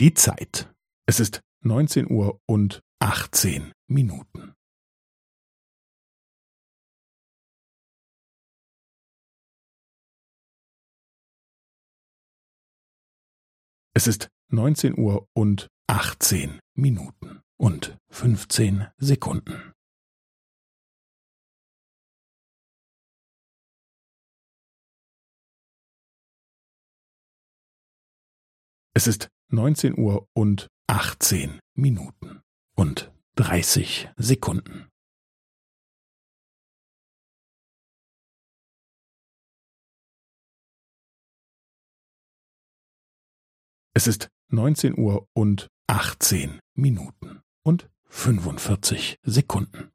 Die Zeit. Es ist neunzehn Uhr und achtzehn Minuten. Es ist neunzehn Uhr und achtzehn Minuten und fünfzehn Sekunden. Es ist neunzehn Uhr und achtzehn Minuten und dreißig Sekunden. Es ist neunzehn Uhr und achtzehn Minuten und fünfundvierzig Sekunden.